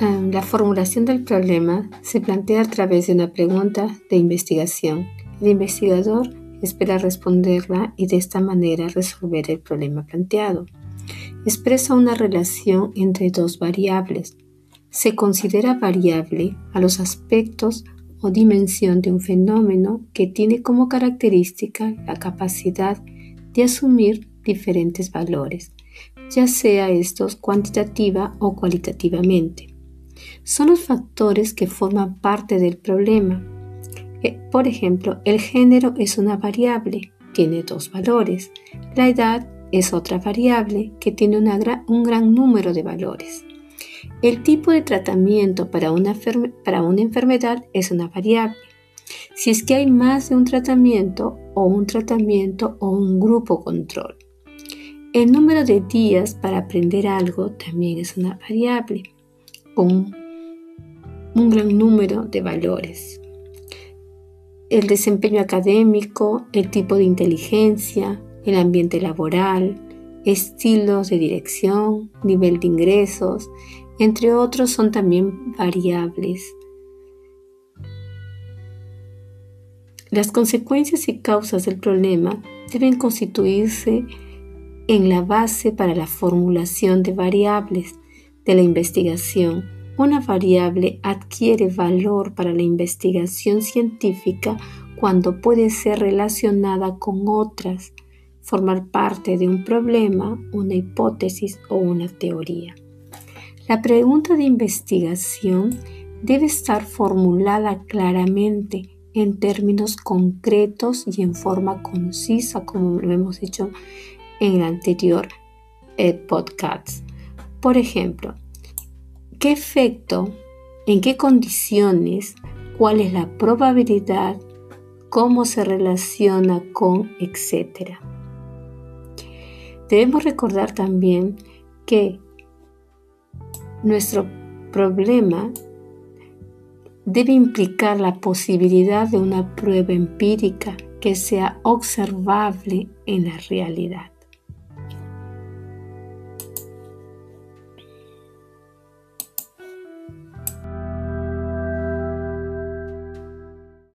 La formulación del problema se plantea a través de una pregunta de investigación. El investigador espera responderla y de esta manera resolver el problema planteado. Expresa una relación entre dos variables. Se considera variable a los aspectos o dimensión de un fenómeno que tiene como característica la capacidad de asumir diferentes valores, ya sea estos cuantitativa o cualitativamente. Son los factores que forman parte del problema. Eh, por ejemplo, el género es una variable, tiene dos valores. La edad es otra variable que tiene un gran número de valores. El tipo de tratamiento para una, para una enfermedad es una variable. Si es que hay más de un tratamiento o un tratamiento o un grupo control. El número de días para aprender algo también es una variable con un gran número de valores. El desempeño académico, el tipo de inteligencia, el ambiente laboral, estilos de dirección, nivel de ingresos, entre otros son también variables. Las consecuencias y causas del problema deben constituirse en la base para la formulación de variables de la investigación. Una variable adquiere valor para la investigación científica cuando puede ser relacionada con otras, formar parte de un problema, una hipótesis o una teoría. La pregunta de investigación debe estar formulada claramente en términos concretos y en forma concisa, como lo hemos dicho en el anterior eh, podcast. Por ejemplo, ¿qué efecto, en qué condiciones, cuál es la probabilidad, cómo se relaciona con, etcétera? Debemos recordar también que nuestro problema debe implicar la posibilidad de una prueba empírica que sea observable en la realidad.